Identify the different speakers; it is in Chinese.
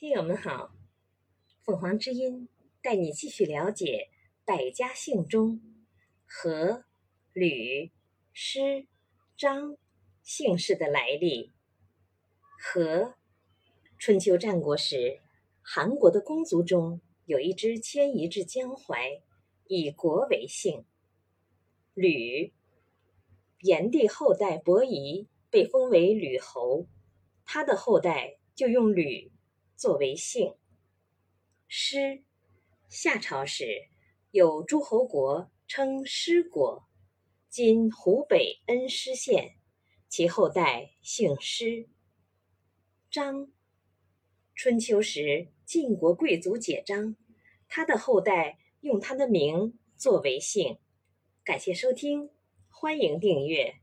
Speaker 1: 听友们好，凤凰之音带你继续了解百家姓中何、吕、施、张姓氏的来历。何，春秋战国时，韩国的公族中有一支迁移至江淮，以国为姓。吕，炎帝后代伯夷被封为吕侯，他的后代就用吕。作为姓，师，夏朝时有诸侯国称师国，今湖北恩施县，其后代姓师。张，春秋时晋国贵族解章，他的后代用他的名作为姓。感谢收听，欢迎订阅。